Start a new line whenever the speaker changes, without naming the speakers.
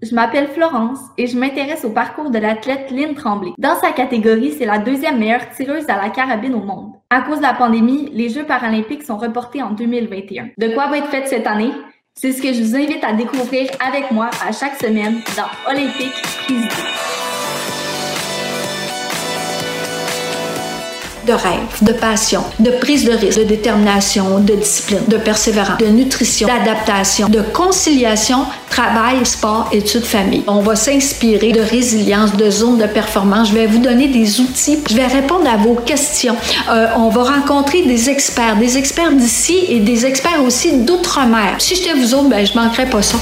Je m'appelle Florence et je m'intéresse au parcours de l'athlète Lynn Tremblay. Dans sa catégorie, c'est la deuxième meilleure tireuse à la carabine au monde. À cause de la pandémie, les Jeux paralympiques sont reportés en 2021. De quoi va être faite cette année? C'est ce que je vous invite à découvrir avec moi à chaque semaine dans Olympique
de rêve, de passion, de prise de risque, de détermination, de discipline, de persévérance, de nutrition, d'adaptation, de conciliation, travail, sport, études, famille. On va s'inspirer de résilience, de zone de performance. Je vais vous donner des outils. Je vais répondre à vos questions. Euh, on va rencontrer des experts, des experts d'ici et des experts aussi d'outre-mer. Si j'étais vous autres, ben, je manquerais pas ça.